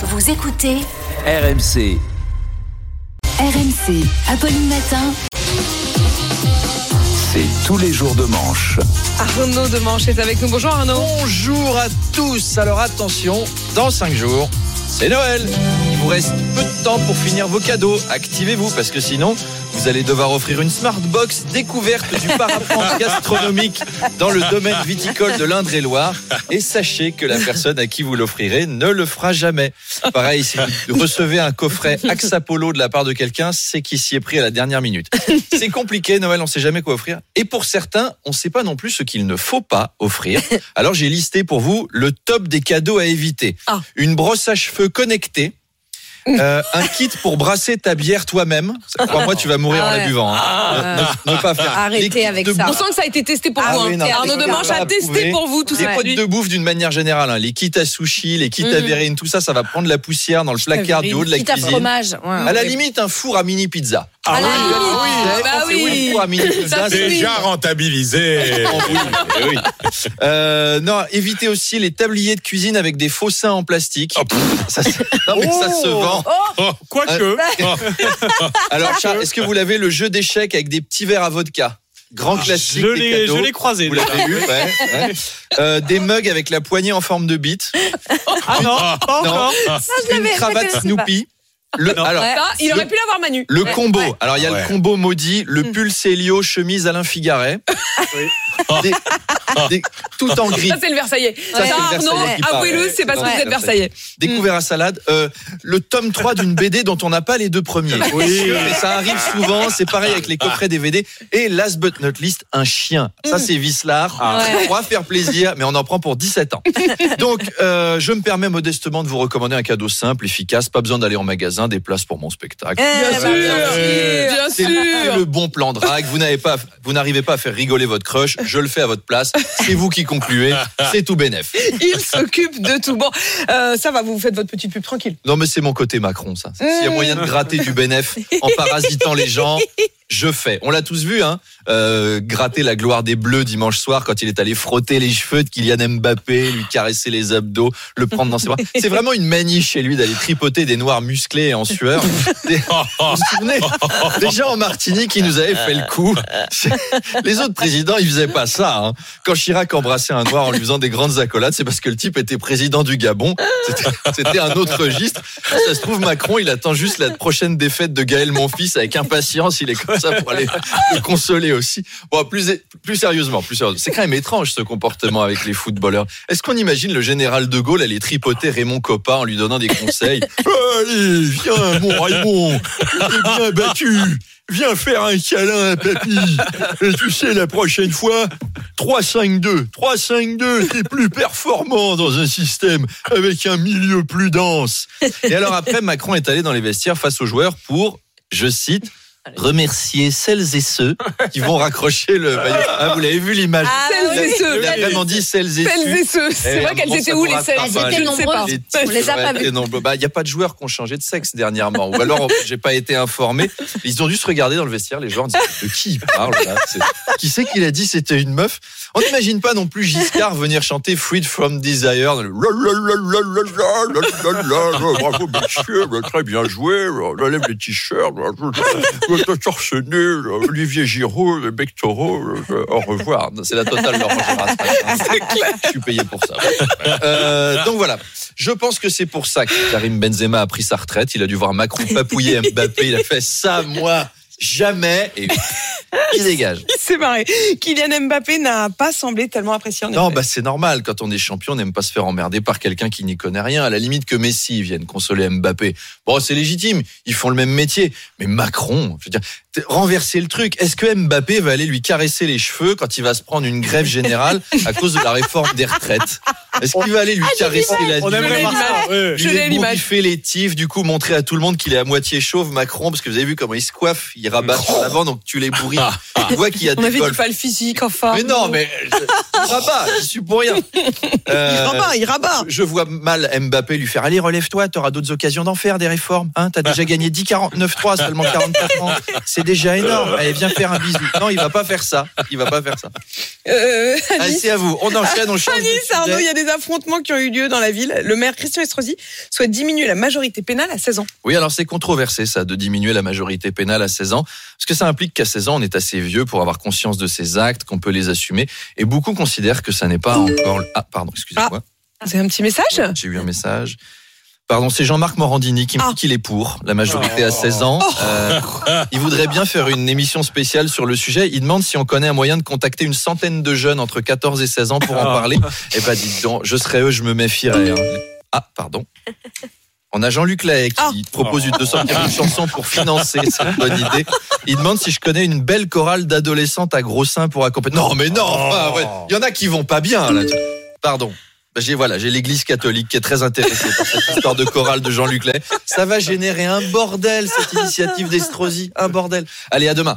Vous écoutez RMC. RMC. Apolline Matin. C'est tous les jours de manche. Arnaud de Manche est avec nous. Bonjour Arnaud. Bonjour à tous. Alors attention, dans 5 jours, c'est Noël. Il vous reste peu de temps pour finir vos cadeaux. Activez-vous parce que sinon, vous allez devoir offrir une smart box découverte du parapente gastronomique dans le domaine viticole de l'Indre-et-Loire. Et sachez que la personne à qui vous l'offrirez ne le fera jamais. Pareil, si vous recevez un coffret Axapolo de la part de quelqu'un, c'est qu'il s'y est pris à la dernière minute. C'est compliqué, Noël, on sait jamais quoi offrir. Et pour certains, on ne sait pas non plus ce qu'il ne faut pas offrir. Alors j'ai listé pour vous le top des cadeaux à éviter. Ah. Une brosse à cheveux connectée. Euh, un kit pour brasser ta bière toi-même. Crois-moi, tu vas mourir Ah en la ouais. buvant. hein. Ne, ne- ne pas faire. Arrêtez avec de ça. On sent que ça a été testé pour Ah vous. oui, hein. non, Arnaud c'est de Manche a testé pour vous tous ces produits. de bouffe d'une manière générale, hein. les kits à sushi, les kits à Mhm. verrine, tout ça, ça va prendre la poussière dans le placard du haut de la Quitte à cuisine. fromage. ouais. À la limite, un four à mini pizza. Quand c'est oui. Ça, oui. Déjà rentabilisé. Oh oui, eh oui. Euh, non, évitez aussi les tabliers de cuisine avec des faux seins en plastique. Oh. Ça, se- non, mais ça se vend. Oh, Quoique. Alors, Charles, est-ce que vous l'avez le jeu d'échecs avec des petits verres à vodka? Grand classique. Je l'ai, cadeaux. je l'ai croisé. Vous l'avez eu, ouais, ouais. Euh, des mugs avec la poignée en forme de bite. Ah non, pas Non. je Une cravate Snoopy. Le, Non. alors, Ça, il le- aurait pu l'avoir Manu. le Ouais. combo. Ouais. Alors, il y a Ouais. le combo maudit, le pull Célio, chemise Alain Figaret. Des- des- tout en gris. Ça, c'est le Versaillais. Ça, c'est le Arnaud, avouez-le, c'est parce que Ouais. vous êtes Versaillais. Découvert à salade. Euh, le tome 3 d'une BD dont on n'a pas les deux premiers. Oui. Mais ça arrive souvent. C'est pareil avec les coffrets DVD. Et last but not least, un chien. Ça, c'est Vislard. Ouais. On va faire plaisir, mais on en prend pour 17 ans. Donc, euh, je me permets modestement de vous recommander un cadeau simple, efficace. Pas besoin d'aller en magasin, des places pour mon spectacle. Eh, Bien bah, sûr, bien C'est sûr. le bon plan de drague. Vous n'avez pas, vous n'arrivez pas à faire rigoler votre crush. Je le fais à votre place. C'est vous qui concluez. C'est tout bénef. Il s'occupe de tout. Bon, euh, ça va, vous faites votre petite pub tranquille. Non, mais c'est mon côté Macron, ça. S'il y a moyen de gratter du bénéf en parasitant les gens, je fais. On l'a tous vu, hein. euh, gratter la gloire des Bleus dimanche soir quand il est allé frotter les cheveux de Kylian Mbappé, lui caresser les abdos, le prendre dans ses bras. C'est vraiment une manie chez lui d'aller tripoter des noirs musclés et en sueur. Des- Vous vous souvenez Déjà en Martinique, il nous avait fait le coup. Les autres présidents, ils faisaient pas ça. hein. Quand Chirac embrassait un noir en lui faisant des grandes accolades, c'est parce que le type était président du Gabon. C'était- C'était un autre registre. Ça se trouve, Macron, il attend juste la prochaine défaite de Gaël Monfils avec impatience. Il est comme ça pour aller le consoler aussi. Bon, plus, plus sérieusement, plus sérieusement. C'est quand même étrange ce comportement avec les footballeurs. Est-ce qu'on imagine le général de Gaulle aller tripoter Raymond Coppa en lui donnant des conseils Allez, viens, mon Raymond, t'es bien battu. Viens faire un câlin à papy. Et tu sais, la prochaine fois, 3-5-2. 3-5-2, t'es plus performant dans un système avec un milieu plus dense. Et alors après, Macron est allé dans les vestiaires face aux joueurs pour, je cite, remercier celles et ceux qui vont raccrocher le maillot. Ah, vous l'avez vu l'image ah, Celles et ceux. Elle a vraiment dit celles et ceux. Celles et ceux. C'est vrai qu'elles étaient où les celles Elles étaient nombreuses. On les a pas vues. Il n'y a pas de joueurs qui ont changé de sexe dernièrement. Ou alors, j'ai pas été informé. Ils ont dû se regarder dans le vestiaire, les joueurs. De qui il parle là Qui c'est qui l'a dit C'était une meuf. On n'imagine pas non plus Giscard venir chanter Freed from Desire. Bravo, monsieur. Très bien joué. Lève les t-shirts. Nu, Olivier Giraud, le bec taureau. Au revoir. C'est la totale Laurent Gérard. Je suis payé pour ça. Euh, donc voilà. Je pense que c'est pour ça que Karim Benzema a pris sa retraite. Il a dû voir Macron papouiller Mbappé. Il a fait ça, moi, jamais. Et il dégage. Il s'est marré. Kylian Mbappé n'a pas semblé tellement apprécié en Non, bah c'est normal. Quand on est champion, on n'aime pas se faire emmerder par quelqu'un qui n'y connaît rien. À la limite que Messi vienne consoler Mbappé. Bon, c'est légitime. Ils font le même métier. Mais Macron, je veux dire, renverser le truc. Est-ce que Mbappé va aller lui caresser les cheveux quand il va se prendre une grève générale à cause de la réforme des retraites? Est-ce qu'il va aller lui caresser la On nuque aimerait voir ça. ouais. Je il l'ai l'image. bourriffé les tifs, du coup montrer à tout le monde qu'il est à moitié chauve Macron parce que vous avez vu comment il se coiffe, il rabat sur l'avant donc tu les bourris. Tu vois qu'il y a On des avait golfs. pas le physique, enfin. Mais non, mais je, il rabat, je suis pour rien. Euh, Il rabat, il rabat. je vois mal Mbappé lui faire Allez, relève-toi, t'auras d'autres occasions d'en faire des réformes. Hein, T'as déjà gagné 10 49 3 seulement 44 ans. C'est déjà énorme. Allez, viens faire un bisou. Non, il va pas faire ça. Il va pas faire ça. Euh, Allez, c'est à vous. On enchaîne, on change. Nice, Arnaud, il y a des affrontements qui ont eu lieu dans la ville. Le maire Christian Estrosi souhaite diminuer la majorité pénale à 16 ans. Oui, alors c'est controversé ça, de diminuer la majorité pénale à 16 ans, parce que ça implique qu'à 16 ans, on est assez vieux pour avoir conscience de ses actes, qu'on peut les assumer, et beaucoup considèrent que ça n'est pas encore... Ah, pardon, excusez-moi, C'est un petit message j'ai eu un message. Pardon, c'est Jean-Marc Morandini qui me Ah. dit qu'il est pour la majorité à 16 ans. Euh, il voudrait bien faire une émission spéciale sur le sujet. Il demande si on connaît un moyen de contacter une centaine de jeunes entre 14 et 16 ans pour en Ah. parler. Eh ben, dites donc, je serais eux, je me méfierais. hein. Ah, pardon. On a Jean-Luc Lahaye qui Ah. propose une 200 une chanson pour financer cette bonne idée. Il demande si je connais une belle chorale d'adolescentes à gros seins pour accompagner. Non, mais non, enfin, ouais. il y en a qui vont pas bien là. Pardon. Bah, J'ai voilà, j'ai l'Église catholique qui est très intéressée par cette histoire de chorale de Jean-Luc Lahaye. Ça va générer un bordel cette initiative d'Estrosi, un bordel. Allez, à demain.